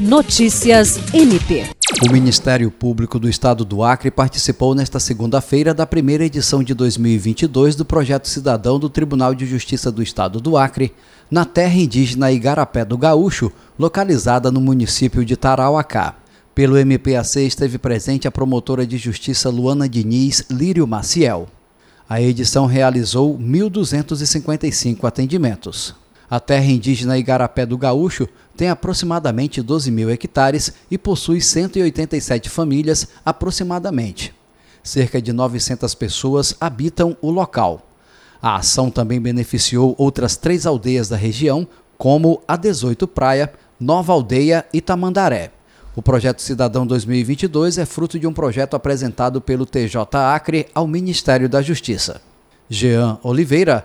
Notícias MP. O Ministério Público do Estado do Acre participou nesta segunda-feira da primeira edição de 2022 do Projeto Cidadão do Tribunal de Justiça do Estado do Acre, na terra indígena Igarapé do Gaúcho, localizada no município de Tarauacá. Pelo MPAC esteve presente a promotora de justiça Luana Diniz Lírio Maciel. A edição realizou 1.255 atendimentos. A terra indígena Igarapé do Gaúcho tem aproximadamente 12 mil hectares e possui 187 famílias aproximadamente. Cerca de 900 pessoas habitam o local. A ação também beneficiou outras três aldeias da região, como a 18 Praia, Nova Aldeia e Tamandaré. O projeto Cidadão 2022 é fruto de um projeto apresentado pelo TJ Acre ao Ministério da Justiça. Jean Oliveira,